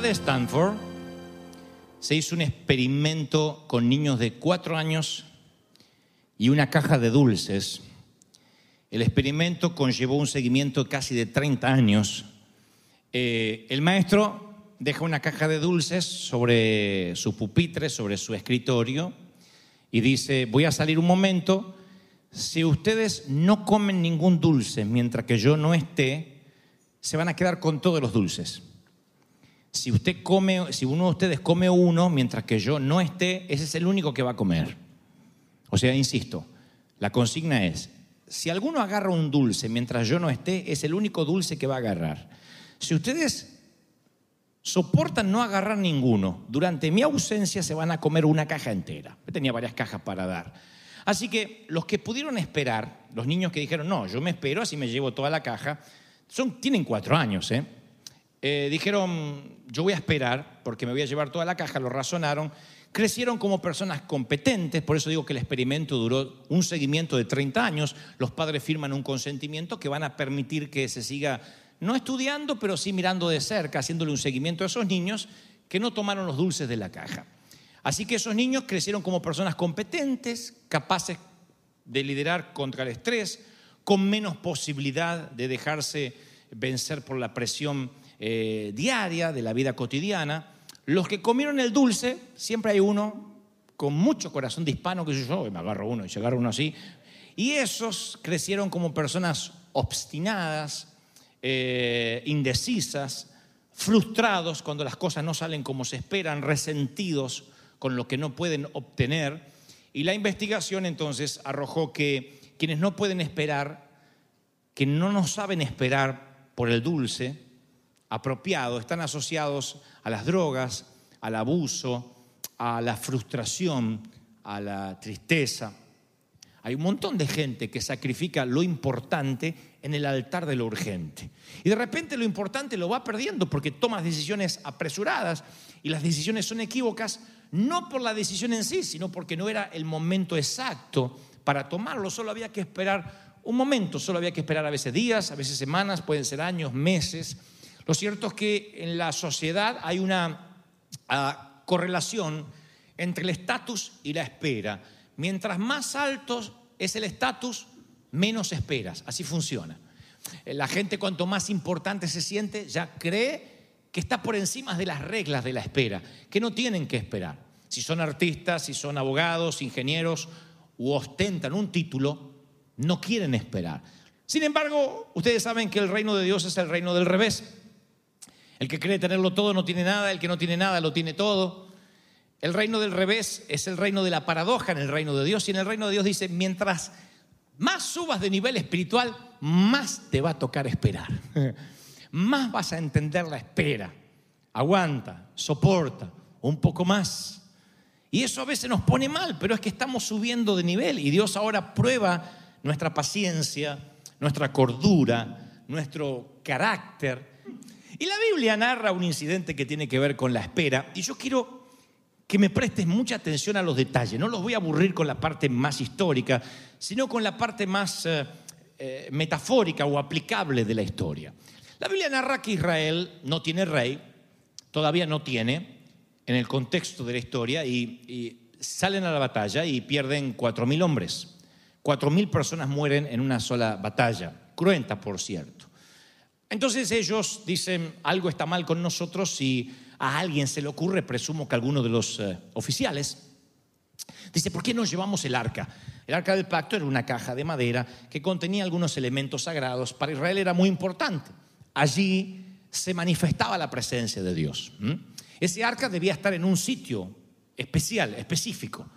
De Stanford se hizo un experimento con niños de cuatro años y una caja de dulces. El experimento conllevó un seguimiento casi de 30 años. Eh, el maestro deja una caja de dulces sobre su pupitre, sobre su escritorio, y dice, voy a salir un momento, si ustedes no comen ningún dulce mientras que yo no esté, se van a quedar con todos los dulces. Si usted come, si uno de ustedes come uno mientras que yo no esté, ese es el único que va a comer. O sea, insisto, la consigna es, si alguno agarra un dulce mientras yo no esté, es el único dulce que va a agarrar. Si ustedes soportan no agarrar ninguno, durante mi ausencia se van a comer una caja entera. Yo tenía varias cajas para dar. Así que los que pudieron esperar, los niños que dijeron, no, yo me espero, así me llevo toda la caja, son, tienen cuatro años, ¿eh? Eh, dijeron, yo voy a esperar porque me voy a llevar toda la caja, lo razonaron, crecieron como personas competentes, por eso digo que el experimento duró un seguimiento de 30 años, los padres firman un consentimiento que van a permitir que se siga, no estudiando, pero sí mirando de cerca, haciéndole un seguimiento a esos niños que no tomaron los dulces de la caja. Así que esos niños crecieron como personas competentes, capaces de liderar contra el estrés, con menos posibilidad de dejarse vencer por la presión eh, diaria de la vida cotidiana. Los que comieron el dulce, siempre hay uno con mucho corazón de hispano que yo, yo me agarro uno y se agarra uno así. Y esos crecieron como personas obstinadas, eh, indecisas, frustrados cuando las cosas no salen como se esperan, resentidos con lo que no pueden obtener. Y la investigación entonces arrojó que quienes no pueden esperar, que no nos saben esperar por el dulce apropiado, están asociados a las drogas, al abuso, a la frustración, a la tristeza. Hay un montón de gente que sacrifica lo importante en el altar de lo urgente. Y de repente lo importante lo va perdiendo porque tomas decisiones apresuradas y las decisiones son equívocas, no por la decisión en sí, sino porque no era el momento exacto para tomarlo. Solo había que esperar un momento, solo había que esperar a veces días, a veces semanas, pueden ser años, meses. Lo cierto es que en la sociedad hay una ah, correlación entre el estatus y la espera. Mientras más alto es el estatus, menos esperas. Así funciona. La gente cuanto más importante se siente, ya cree que está por encima de las reglas de la espera, que no tienen que esperar. Si son artistas, si son abogados, ingenieros u ostentan un título, no quieren esperar. Sin embargo, ustedes saben que el reino de Dios es el reino del revés. El que cree tenerlo todo no tiene nada, el que no tiene nada lo tiene todo. El reino del revés es el reino de la paradoja en el reino de Dios. Y en el reino de Dios dice, mientras más subas de nivel espiritual, más te va a tocar esperar. Más vas a entender la espera. Aguanta, soporta, un poco más. Y eso a veces nos pone mal, pero es que estamos subiendo de nivel y Dios ahora prueba nuestra paciencia, nuestra cordura, nuestro carácter. Y la Biblia narra un incidente que tiene que ver con la espera y yo quiero que me prestes mucha atención a los detalles. No los voy a aburrir con la parte más histórica, sino con la parte más eh, eh, metafórica o aplicable de la historia. La Biblia narra que Israel no tiene rey, todavía no tiene, en el contexto de la historia, y, y salen a la batalla y pierden cuatro mil hombres. Cuatro mil personas mueren en una sola batalla, cruenta por cierto. Entonces ellos dicen, algo está mal con nosotros si a alguien se le ocurre, presumo que alguno de los eh, oficiales, dice, ¿por qué no llevamos el arca? El arca del pacto era una caja de madera que contenía algunos elementos sagrados. Para Israel era muy importante. Allí se manifestaba la presencia de Dios. Ese arca debía estar en un sitio especial, específico.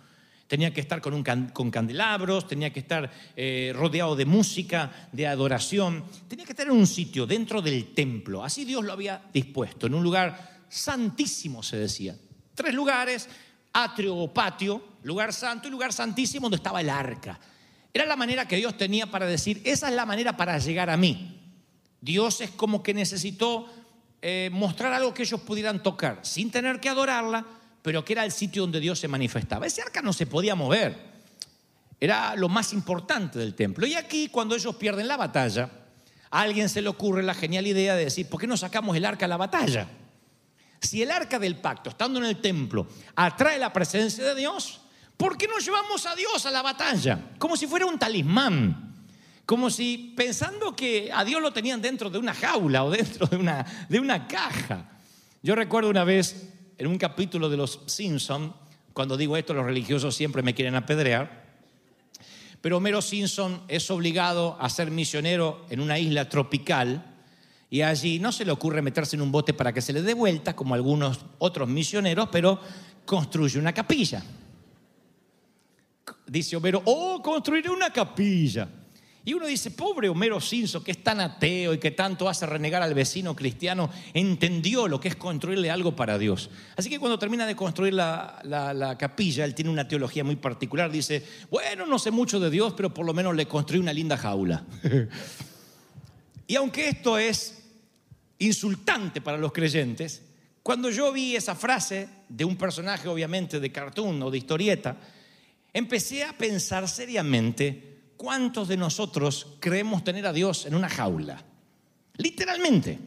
Tenía que estar con, un con candelabros, tenía que estar eh, rodeado de música, de adoración. Tenía que estar en un sitio dentro del templo. Así Dios lo había dispuesto, en un lugar santísimo, se decía. Tres lugares, atrio o patio, lugar santo y lugar santísimo donde estaba el arca. Era la manera que Dios tenía para decir, esa es la manera para llegar a mí. Dios es como que necesitó eh, mostrar algo que ellos pudieran tocar, sin tener que adorarla, pero que era el sitio donde Dios se manifestaba. Ese arca no se podía mover, era lo más importante del templo. Y aquí, cuando ellos pierden la batalla, a alguien se le ocurre la genial idea de decir, ¿por qué no sacamos el arca a la batalla? Si el arca del pacto, estando en el templo, atrae la presencia de Dios, ¿por qué no llevamos a Dios a la batalla? Como si fuera un talismán. Como si pensando que a Dios lo tenían dentro de una jaula o dentro de una, de una caja. Yo recuerdo una vez en un capítulo de Los Simpson, cuando digo esto los religiosos siempre me quieren apedrear, pero Homero Simpson es obligado a ser misionero en una isla tropical y allí no se le ocurre meterse en un bote para que se le dé vuelta, como algunos otros misioneros, pero construye una capilla. Dice Homero, oh, construiré una capilla. Y uno dice, pobre Homero Simpson, que es tan ateo y que tanto hace renegar al vecino cristiano, entendió lo que es construirle algo para Dios. Así que cuando termina de construir la, la- la capilla, él tiene una teología muy particular. Dice, bueno, no sé mucho de Dios, pero por lo menos le construí una linda jaula. y aunque esto es insultante para los creyentes, cuando yo vi esa frase de un personaje obviamente de cartoon o de historieta, empecé a pensar seriamente cuántos de nosotros creemos tener a Dios en una jaula. Literalmente.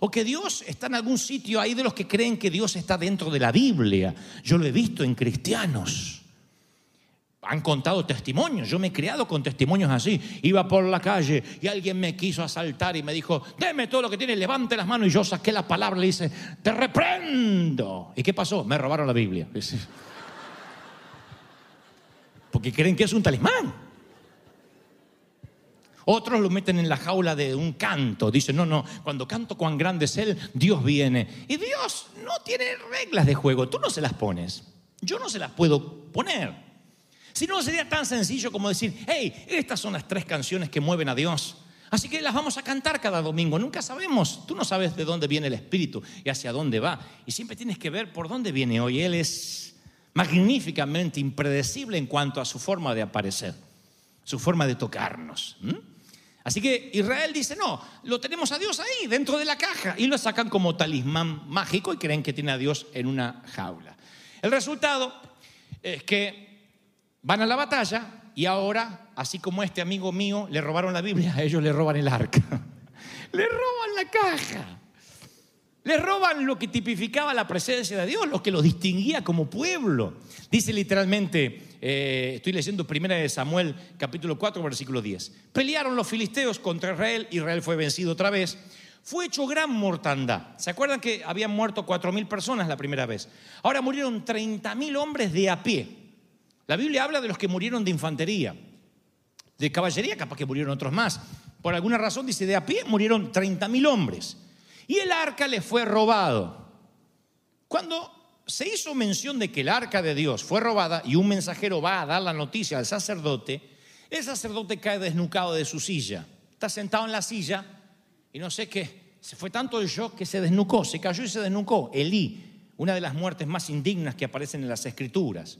O que Dios está en algún sitio ahí de los que creen que Dios está dentro de la Biblia. Yo lo he visto en cristianos. Han contado testimonios, yo me he criado con testimonios así. Iba por la calle y alguien me quiso asaltar y me dijo, deme todo lo que tiene, levante las manos. Y yo saqué la palabra y le te reprendo. ¿Y qué pasó? Me robaron la Biblia. Porque creen que es un talismán. Otros lo meten en la jaula de un canto. Dicen, no, no, cuando canto cuán grande es Él, Dios viene. Y Dios no tiene reglas de juego, tú no se las pones. Yo no se las puedo poner. Si no, sería tan sencillo como decir, hey, estas son las tres canciones que mueven a Dios. Así que las vamos a cantar cada domingo. Nunca sabemos, tú no sabes de dónde viene el Espíritu y hacia dónde va. Y siempre tienes que ver por dónde viene hoy. Él es magníficamente impredecible en cuanto a su forma de aparecer, su forma de tocarnos. ¿m? Así que Israel dice, no, lo tenemos a Dios ahí, dentro de la caja, y lo sacan como talismán mágico y creen que tiene a Dios en una jaula. El resultado es que van a la batalla y ahora, así como este amigo mío le robaron la Biblia, a ellos le roban el arca. le roban la caja. Le roban lo que tipificaba la presencia de Dios, lo que los distinguía como pueblo. Dice literalmente, eh, estoy leyendo primera de Samuel, capítulo 4, versículo 10. Pelearon los filisteos contra Israel, Israel fue vencido otra vez. Fue hecho gran mortandad. ¿Se acuerdan que habían muerto cuatro mil personas la primera vez? Ahora murieron 30 mil hombres de a pie. La Biblia habla de los que murieron de infantería. De caballería, capaz que murieron otros más. Por alguna razón dice, de a pie murieron 30 mil hombres. Y el arca le fue robado. Cuando se hizo mención de que el arca de Dios fue robada y un mensajero va a dar la noticia al sacerdote, el sacerdote cae desnucado de su silla. Está sentado en la silla y no sé qué, se fue tanto el shock que se desnucó, se cayó y se desnucó. Elí, una de las muertes más indignas que aparecen en las escrituras.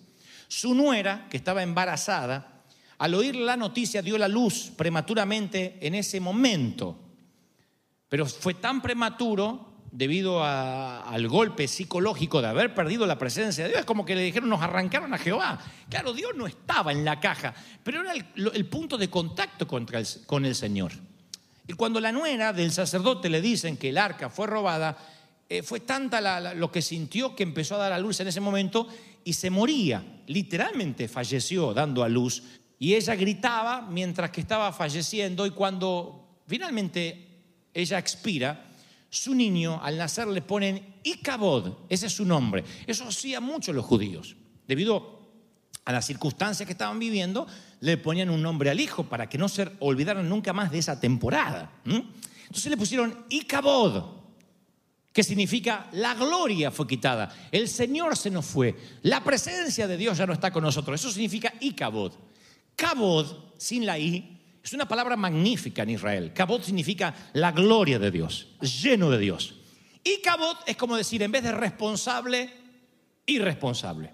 Su nuera, que estaba embarazada, al oír la noticia dio la luz prematuramente en ese momento. Pero fue tan prematuro debido al golpe psicológico de haber perdido la presencia de Dios. Es como que le dijeron, nos arrancaron a Jehová. Claro, Dios no estaba en la caja, pero era el punto de contacto contra el- con el Señor. Y cuando la nuera del sacerdote le dicen que el arca fue robada, eh, fue tanta la- la- lo que sintió que empezó a dar a luz en ese momento y se moría. Literalmente falleció dando a luz. Y ella gritaba mientras que estaba falleciendo y cuando finalmente ella expira, su niño al nacer le ponen Icabod, ese es su nombre. Eso hacían mucho los judíos. Debido a las circunstancias que estaban viviendo, le ponían un nombre al hijo para que no se olvidaran nunca más de esa temporada. Entonces le pusieron Icabod. que significa la gloria fue quitada, el Señor se nos fue, la presencia de Dios ya no está con nosotros. Eso significa Ikabod. Kabod, sin la I, es una palabra magnífica en Israel. Kabod significa la gloria de Dios, lleno de Dios. Ikabod es como decir, en vez de responsable, irresponsable.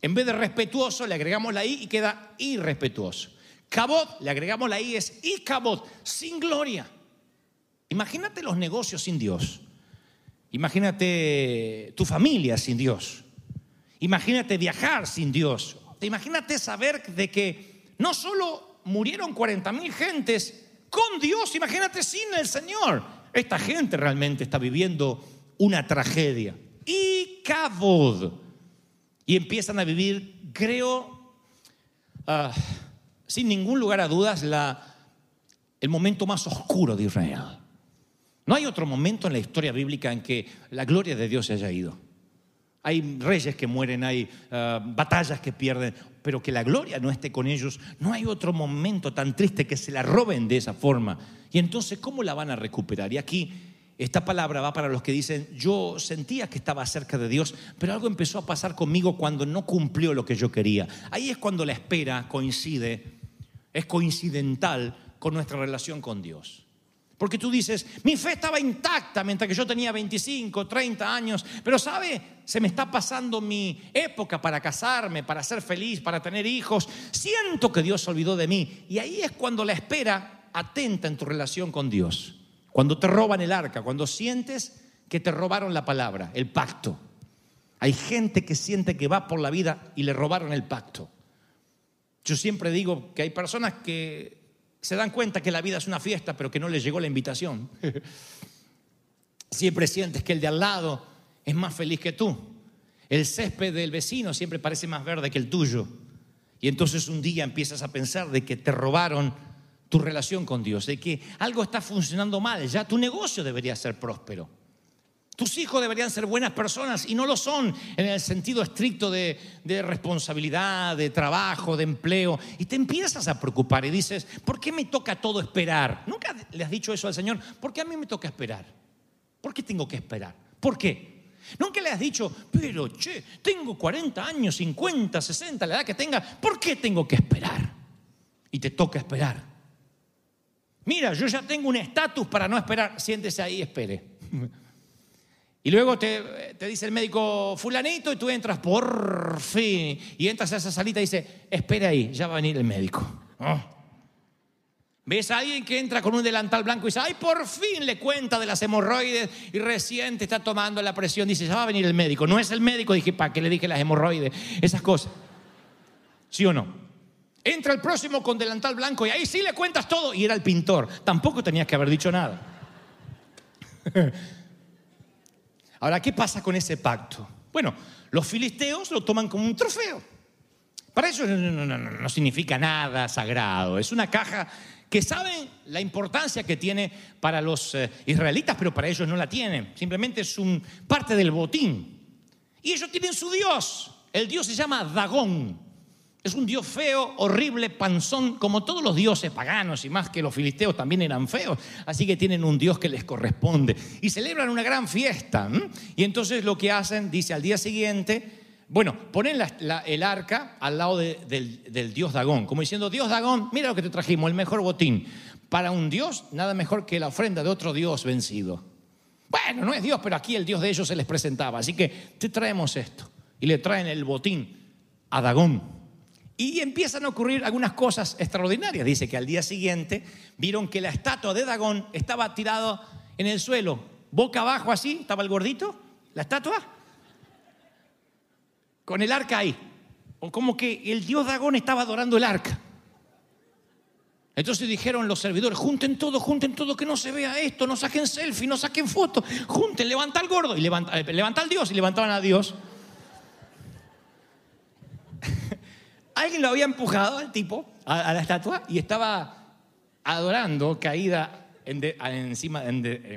En vez de respetuoso, le agregamos la I y queda irrespetuoso. Kabod, le agregamos la I, es Ikabod, sin gloria. Imagínate los negocios sin Dios. Imagínate tu familia sin Dios. Imagínate viajar sin Dios. Imagínate saber de que no solo murieron 40 mil gentes con Dios, imagínate sin el Señor. Esta gente realmente está viviendo una tragedia. Y cabod. Y empiezan a vivir, creo, ah, sin ningún lugar a dudas, la, el momento más oscuro de Israel. No hay otro momento en la historia bíblica en que la gloria de Dios se haya ido. Hay reyes que mueren, hay ah, batallas que pierden, pero que la gloria no esté con ellos. No hay otro momento tan triste que se la roben de esa forma. Y entonces, ¿cómo la van a recuperar? Y aquí esta palabra va para los que dicen, yo sentía que estaba cerca de Dios, pero algo empezó a pasar conmigo cuando no cumplió lo que yo quería. Ahí es cuando la espera coincide, es coincidental con nuestra relación con Dios. Porque tú dices, mi fe estaba intacta mientras que yo tenía 25, 30 años, pero ¿sabe? Se me está pasando mi época para casarme, para ser feliz, para tener hijos. Siento que Dios se olvidó de mí. Y ahí es cuando la espera atenta en tu relación con Dios. Cuando te roban el arca, cuando sientes que te robaron la palabra, el pacto. Hay gente que siente que va por la vida y le robaron el pacto. Yo siempre digo que hay personas que se dan cuenta que la vida es una fiesta, pero que no les llegó la invitación. Siempre sientes que el de al lado es más feliz que tú. El césped del vecino siempre parece más verde que el tuyo. Y entonces un día empiezas a pensar de que te robaron tu relación con Dios, de que algo está funcionando mal, ya tu negocio debería ser próspero. Tus hijos deberían ser buenas personas y no lo son en el sentido estricto de, responsabilidad, de trabajo, de empleo. Y te empiezas a preocupar y dices, ¿por qué me toca todo esperar? ¿Nunca le has dicho eso al Señor? ¿Por qué a mí me toca esperar? ¿Por qué tengo que esperar? ¿Por qué? Nunca le has dicho, pero che, tengo 40 años, 50, 60, la edad que tenga, ¿por qué tengo que esperar? Y te toca esperar. Mira, yo ya tengo un estatus para no esperar, siéntese ahí, espere. Y luego te, dice el médico fulanito y tú entras por fin. Y entras a esa salita y dice, espera ahí, ya va a venir el médico. Oh. ¿Ves a alguien que entra con un delantal blanco y dice, ay, por fin le cuenta de las hemorroides y recién te está tomando la presión? Dice, ya va a venir el médico. No es el médico, dije, ¿para qué le dije las hemorroides? Esas cosas. ¿Sí o no? Entra el próximo con delantal blanco y ahí sí le cuentas todo. Y era el pintor. Tampoco tenías que haber dicho nada. Ahora, ¿qué pasa con ese pacto? Bueno, los filisteos lo toman como un trofeo. Para ellos no, significa nada sagrado. Es una caja que saben la importancia que tiene para los eh, israelitas, pero para ellos no la tienen. Simplemente es un parte del botín. Y ellos tienen su Dios. El Dios se llama Dagón. Es un dios feo, horrible, panzón, como todos los dioses paganos y más que los filisteos también eran feos. Así que tienen un dios que les corresponde. Y celebran una gran fiesta. Y entonces lo que hacen, dice al día siguiente, bueno, ponen el arca al lado del, del, dios Dagón, como diciendo, Dios Dagón, mira lo que te trajimos, el mejor botín. Para un dios, nada mejor que la ofrenda de otro dios vencido. Bueno, no es Dios, pero aquí el dios de ellos se les presentaba. Así que te traemos esto. Y le traen el botín a Dagón. Y empiezan a ocurrir algunas cosas extraordinarias. Dice que al día siguiente vieron que la estatua de Dagón estaba tirada en el suelo, boca abajo así, estaba el gordito, la estatua, con el arca ahí. O como que el dios Dagón estaba adorando el arca. Entonces dijeron los servidores, junten todo, junten todo, que no se vea esto, no saquen selfie, no saquen fotos, junten, levanta al gordo y levanta, eh, levanta al Dios y levantaban a Dios. Alguien lo había empujado al tipo, a, la estatua, y estaba adorando caída encima,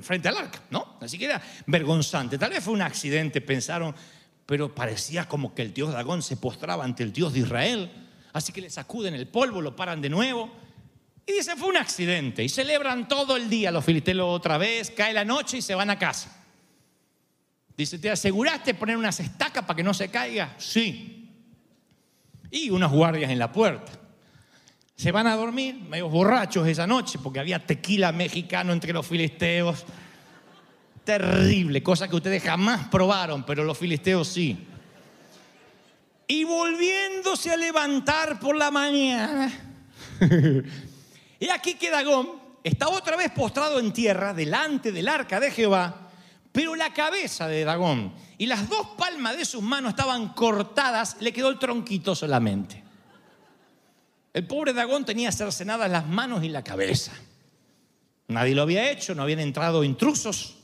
frente al arca, ¿no? Así que era vergonzante. Tal vez fue un accidente, pensaron, pero parecía como que el dios Dagón se postraba ante el dios de Israel. Así que le sacuden el polvo, lo paran de nuevo. Y dicen, fue un accidente. Y celebran todo el día los filisteos otra vez, cae la noche y se van a casa. Dice, ¿te aseguraste poner unas estacas para que no se caiga? Sí. Y unos guardias en la puerta. Se van a dormir, medio borrachos esa noche, porque había tequila mexicano entre los filisteos. Terrible, cosa que ustedes jamás probaron, pero los filisteos sí. Y volviéndose a levantar por la mañana. y aquí que Dagón está otra vez postrado en tierra delante del arca de Jehová, pero la cabeza de Dagón y las dos palmas de sus manos estaban cortadas, le quedó el tronquito solamente. El pobre Dagón tenía cercenadas las manos y la cabeza. Nadie lo había hecho, no habían entrado intrusos.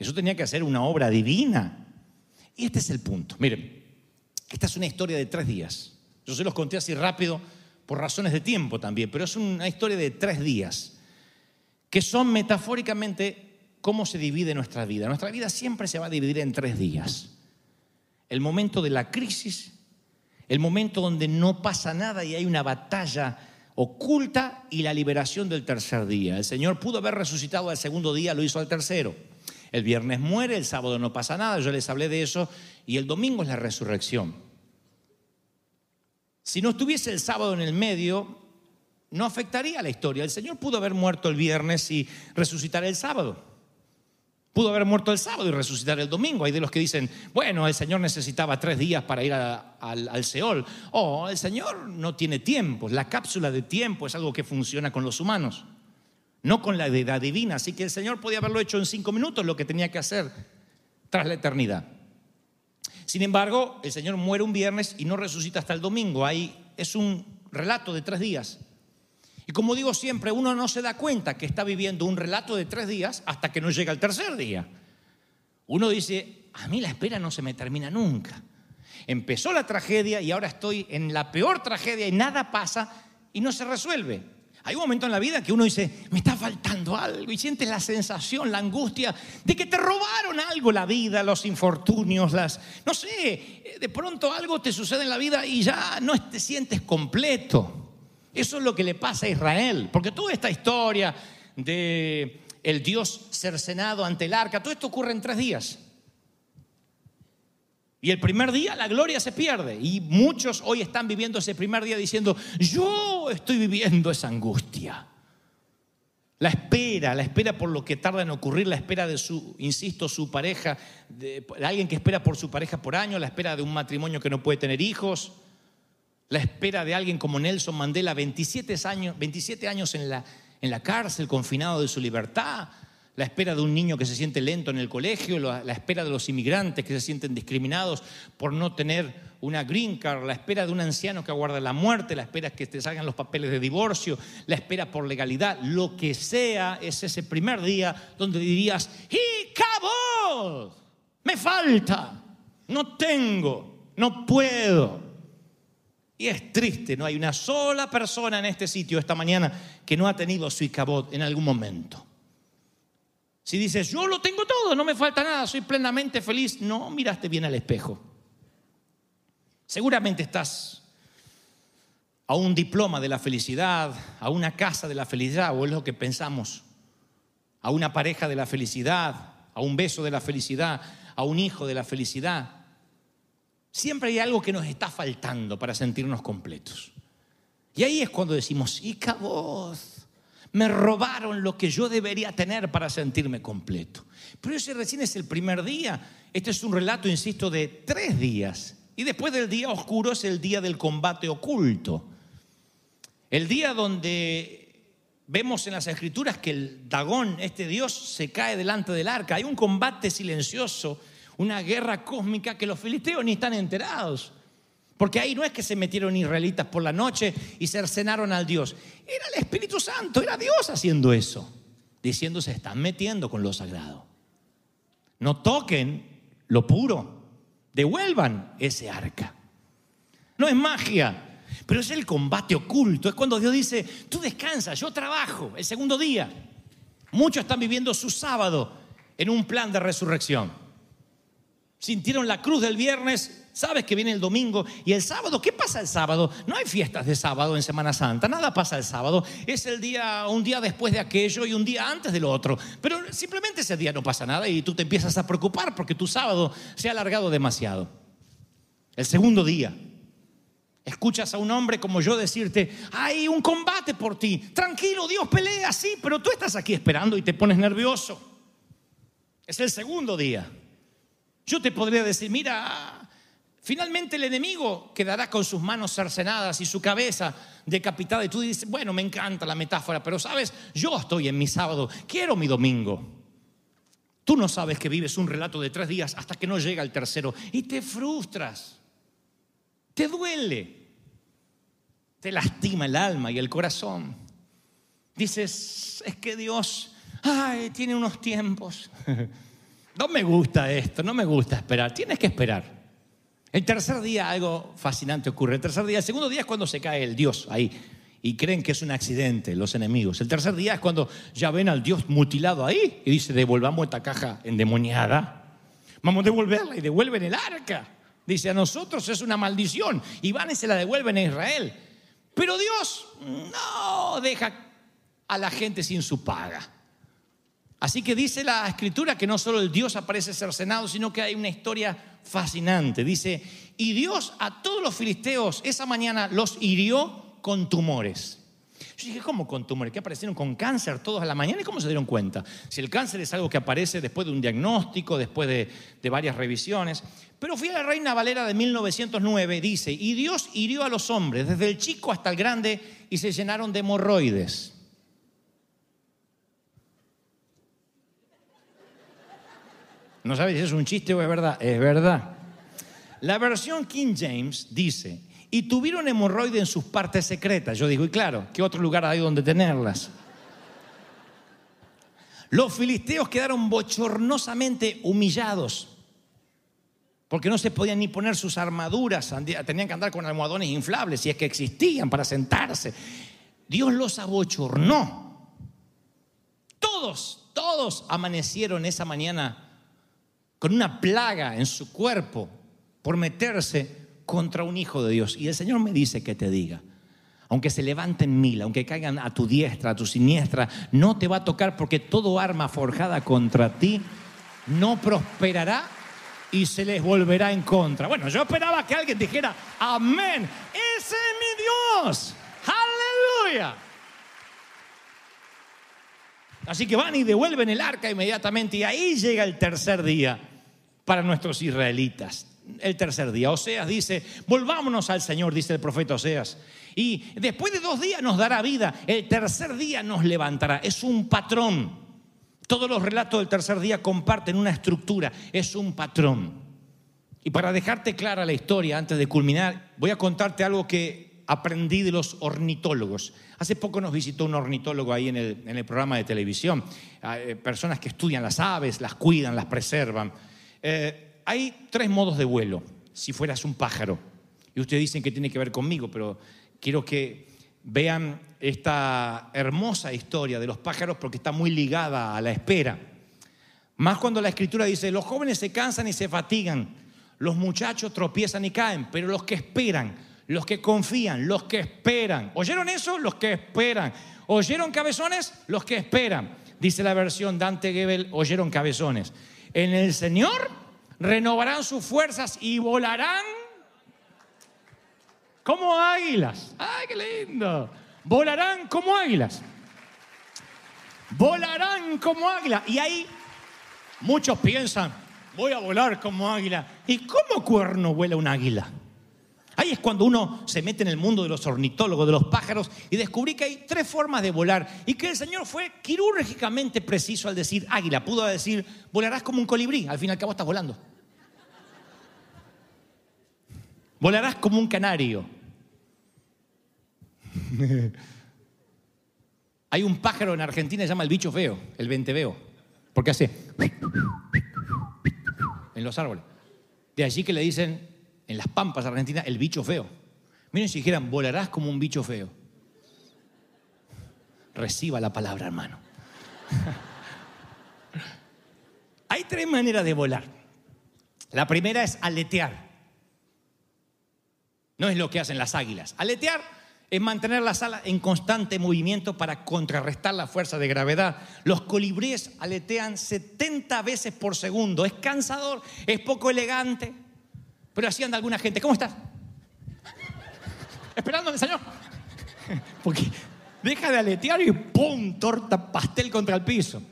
Eso tenía que ser una obra divina. Y este es el punto. Miren, esta es una historia de tres días. Yo se los conté así rápido por razones de tiempo también, pero es una historia de tres días que son metafóricamente cómo se divide nuestra vida. Nuestra vida siempre se va a dividir en tres días. El momento de la crisis, el momento donde no pasa nada y hay una batalla oculta y la liberación del tercer día. El Señor pudo haber resucitado al segundo día, lo hizo al tercero. El viernes muere, el sábado no pasa nada, yo les hablé de eso, y el domingo es la resurrección. Si no estuviese el sábado en el medio, no afectaría la historia. El Señor pudo haber muerto el viernes y resucitar el sábado. Pudo haber muerto el sábado y resucitar el domingo. Hay de los que dicen, bueno, el Señor necesitaba tres días para ir al Seol. Oh, el Señor no tiene tiempo. La cápsula de tiempo es algo que funciona con los humanos, no con la deidad divina. Así que el Señor podía haberlo hecho en cinco minutos, lo que tenía que hacer tras la eternidad. Sin embargo, el Señor muere un viernes y no resucita hasta el domingo. Ahí es un relato de tres días. Y como digo siempre, uno no se da cuenta que está viviendo un relato de tres días hasta que no llega el tercer día. Uno dice, a mí la espera no se me termina nunca. Empezó la tragedia y ahora estoy en la peor tragedia y nada pasa y no se resuelve. Hay un momento en la vida que uno dice, me está faltando algo y sientes la sensación, la angustia de que te robaron algo la vida, los infortunios, las, no sé, de pronto algo te sucede en la vida y ya no te sientes completo. Eso es lo que le pasa a Israel, porque toda esta historia de el Dios cercenado ante el arca, todo esto ocurre en tres días. Y el primer día la gloria se pierde. Y muchos hoy están viviendo ese primer día diciendo, yo estoy viviendo esa angustia. La espera, la espera por lo que tarda en ocurrir, la espera de su, insisto, su pareja, alguien que espera por su pareja por año, la espera de un matrimonio que no puede tener hijos, la espera de alguien como Nelson Mandela, 27 años, 27 años en, la, en la cárcel, confinado de su libertad, la espera de un niño que se siente lento en el colegio, la, espera de los inmigrantes que se sienten discriminados por no tener una green card, la espera de un anciano que aguarda la muerte, la espera que te salgan los papeles de divorcio, la espera por legalidad, lo que sea, es ese primer día donde dirías, ¡y acabó! Me falta, no tengo, no puedo. Y es triste, no hay una sola persona en este sitio esta mañana que no ha tenido su Icabod en algún momento. Si dices, yo lo tengo todo, no me falta nada, soy plenamente feliz, no miraste bien al espejo. Seguramente estás a un diploma de la felicidad, a una casa de la felicidad, o es lo que pensamos, a una pareja de la felicidad, a un beso de la felicidad, a un hijo de la felicidad. Siempre hay algo que nos está faltando para sentirnos completos. Y ahí es cuando decimos, y voz, me robaron lo que yo debería tener para sentirme completo. Pero ese recién es el primer día. Este es un relato, insisto, de tres días. Y después del día oscuro es el día del combate oculto. El día donde vemos en las escrituras que el Dagón, este dios, se cae delante del arca. Hay un combate silencioso, una guerra cósmica que los filisteos ni están enterados. Porque ahí no es que se metieron israelitas por la noche y cercenaron al Dios. Era el Espíritu Santo, era Dios haciendo eso. Diciendo, se están metiendo con lo sagrado. No toquen lo puro. Devuelvan ese arca. No es magia, pero es el combate oculto. Es cuando Dios dice, tú descansas, yo trabajo el segundo día. Muchos están viviendo su sábado en un plan de resurrección. Sintieron la cruz del viernes sabes que viene el domingo y el sábado, ¿qué pasa el sábado? No hay fiestas de sábado en Semana Santa, nada pasa el sábado. Es el día, un día después de aquello y un día antes del otro. Pero simplemente ese día no pasa nada y tú te empiezas a preocupar porque tu sábado se ha alargado demasiado. El segundo día, Escuchas a un hombre como yo decirte, hay un combate por ti. Tranquilo, Dios pelea, sí, pero tú estás aquí esperando y te pones nervioso. Es el segundo día. Yo te podría decir, mira, finalmente el enemigo quedará con sus manos cercenadas y su cabeza decapitada. Y tú dices, bueno, me encanta la metáfora, pero sabes, yo estoy en mi sábado, quiero mi domingo. Tú no sabes que vives un relato de tres días hasta que no llega el tercero y te frustras. Te duele, te lastima el alma y el corazón. Dices, es que Dios, ay, tiene unos tiempos. No me gusta esto, no me gusta esperar. Tienes que esperar. El tercer día algo fascinante ocurre. El tercer día, el segundo día es cuando se cae el Dios ahí y creen que es un accidente los enemigos. El tercer día es cuando ya ven al Dios mutilado ahí y dice, devolvamos esta caja endemoniada. Vamos a devolverla y devuelven el arca. Dice, a nosotros es una maldición. Y van y se la devuelven a Israel. Pero Dios no deja a la gente sin su paga. Así que dice la escritura que no solo el Dios aparece cercenado, sino que hay una historia fascinante. Dice, y Dios a todos los filisteos esa mañana los hirió con tumores. Yo dije, ¿cómo con tumores? ¿Que aparecieron con cáncer todos a la mañana? ¿Y cómo se dieron cuenta? Si el cáncer es algo que aparece después de un diagnóstico, después de, de varias revisiones. Pero fui a la Reina Valera de 1909, dice, y Dios hirió a los hombres, desde el chico hasta el grande, y se llenaron de hemorroides. No sabes si es un chiste o es verdad. Es verdad. La versión King James dice, y tuvieron hemorroides en sus partes secretas. Yo digo, y claro, ¿qué otro lugar hay donde tenerlas? Los filisteos quedaron bochornosamente humillados porque no se podían ni poner sus armaduras, tenían que andar con almohadones inflables, si es que existían para sentarse. Dios los abochornó. Todos, todos amanecieron esa mañana con una plaga en su cuerpo por meterse contra un hijo de Dios. Y el Señor me dice que te diga, aunque se levanten mil, aunque caigan a tu diestra, a tu siniestra, no te va a tocar porque todo arma forjada contra ti no prosperará y se les volverá en contra. Bueno, yo esperaba que alguien dijera, amén, ese es mi Dios, aleluya. Así que van y devuelven el arca inmediatamente y ahí llega el tercer día para nuestros israelitas. El tercer día. Oseas dice, volvámonos al Señor, dice el profeta Oseas. Y después de dos días nos dará vida, el tercer día nos levantará. Es un patrón. Todos los relatos del tercer día comparten una estructura, es un patrón. Y para dejarte clara la historia, antes de culminar, voy a contarte algo que aprendí de los ornitólogos. Hace poco nos visitó un ornitólogo ahí en el, programa de televisión, eh, personas que estudian las aves, las cuidan, las preservan. Eh, hay tres modos de vuelo, si fueras un pájaro. Y ustedes dicen que tiene que ver conmigo, pero quiero que vean esta hermosa historia de los pájaros porque está muy ligada a la espera. Más cuando la escritura dice, los jóvenes se cansan y se fatigan, los muchachos tropiezan y caen, pero los que esperan, los que confían, los que esperan. ¿Oyeron eso? Los que esperan. ¿Oyeron cabezones? Los que esperan. Dice la versión Dante Gebel, oyeron cabezones. En el Señor renovarán sus fuerzas y volarán como águilas. ¡Ay, qué lindo! Volarán como águilas. Volarán como águilas. Y ahí muchos piensan, voy a volar como águila. ¿Y cómo cuerno vuela un águila? Ahí es cuando uno se mete en el mundo de los ornitólogos, de los pájaros, y descubrí que hay tres formas de volar y que el Señor fue quirúrgicamente preciso al decir águila. Pudo decir, volarás como un colibrí, al fin y al cabo estás volando. Volarás como un canario. Hay un pájaro en Argentina que se llama el bicho feo, el venteveo, porque hace en los árboles. De allí que le dicen en las pampas argentinas el bicho feo. Miren si dijeran, volarás como un bicho feo. Reciba la palabra, hermano. Hay tres maneras de volar. La primera es aletear. No es lo que hacen las águilas. Aletear es mantener las alas en constante movimiento para contrarrestar la fuerza de gravedad. Los colibríes aletean 70 veces por segundo. Es cansador, es poco elegante, pero así anda alguna gente. ¿Cómo estás? Esperándome, señor. Porque deja de aletear y ¡pum! Torta pastel contra el piso.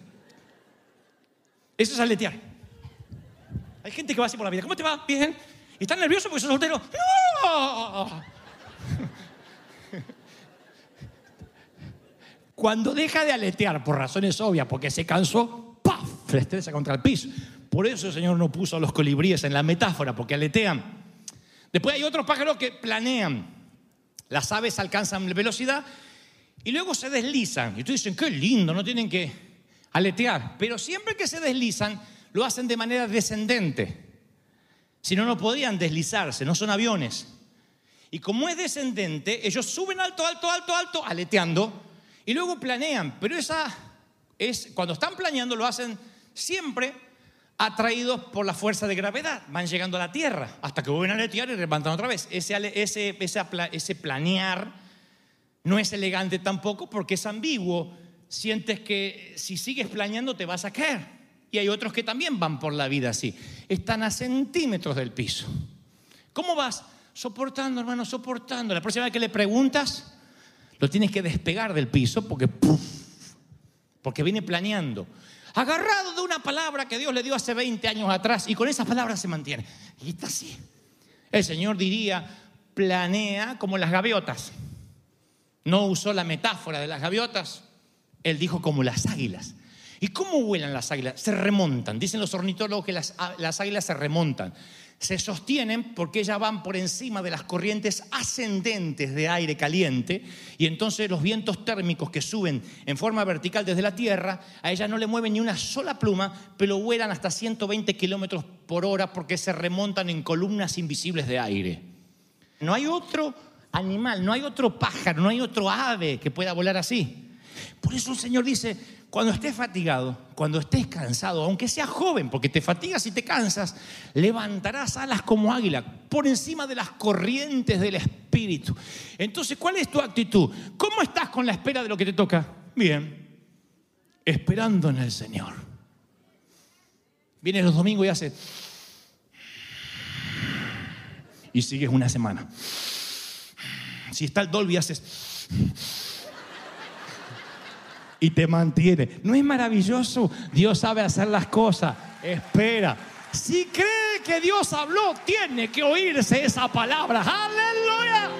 Eso es aletear. Hay gente que va así por la vida. ¿Cómo te va? Bien. ¿Y estás nervioso porque sos soltero? ¡No! Cuando deja de aletear por razones obvias, porque se cansó, ¡paf! Se estresa contra el piso. Por eso el Señor no puso a los colibríes en la metáfora, porque aletean. Después hay otros pájaros que planean. Las aves alcanzan velocidad y luego se deslizan. Y ustedes dicen, qué lindo, no tienen que aletear. Pero siempre que se deslizan, lo hacen de manera descendente. Si no, no podían deslizarse, no son aviones. Y como es descendente, ellos suben alto, alto, alto, alto, aleteando, y luego planean. Pero esa es, cuando están planeando, lo hacen siempre atraídos por la fuerza de gravedad. Van llegando a la Tierra hasta que vuelven a aletear y levantan otra vez. Ese, ese, ese, planear no es elegante tampoco porque es ambiguo. Sientes que si sigues planeando te vas a caer. Y hay otros que también van por la vida así. Están a centímetros del piso. ¿Cómo vas? Soportando, hermano, soportando. La próxima vez que le preguntas, lo tienes que despegar del piso porque, porque viene planeando. Agarrado de una palabra que Dios le dio hace 20 años atrás y con esa palabra se mantiene. Y está así. El Señor diría, planea como las gaviotas. No usó la metáfora de las gaviotas, Él dijo como las águilas. ¿Y cómo vuelan las águilas? Se remontan. Dicen los ornitólogos que las, las, águilas se remontan. Se sostienen porque ellas van por encima de las corrientes ascendentes de aire caliente y entonces los vientos térmicos que suben en forma vertical desde la Tierra, a ellas no le mueven ni una sola pluma, pero vuelan hasta 120 kilómetros por hora porque se remontan en columnas invisibles de aire. No hay otro animal, no hay otro pájaro, no hay otro ave que pueda volar así. Por eso el Señor dice, cuando estés fatigado, cuando estés cansado, aunque seas joven, porque te fatigas y te cansas, levantarás alas como águila por encima de las corrientes del Espíritu. Entonces, ¿cuál es tu actitud? ¿Cómo estás con la espera de lo que te toca? Bien, esperando en el Señor. Vienes los domingos y haces... Y sigues una semana. Si está el Dolby, haces y te mantiene. ¿No es maravilloso? Dios sabe hacer las cosas. Espera. Si cree que Dios habló, tiene que oírse esa palabra. Aleluya.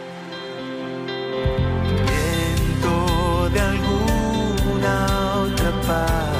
Viento de alguna otra paz.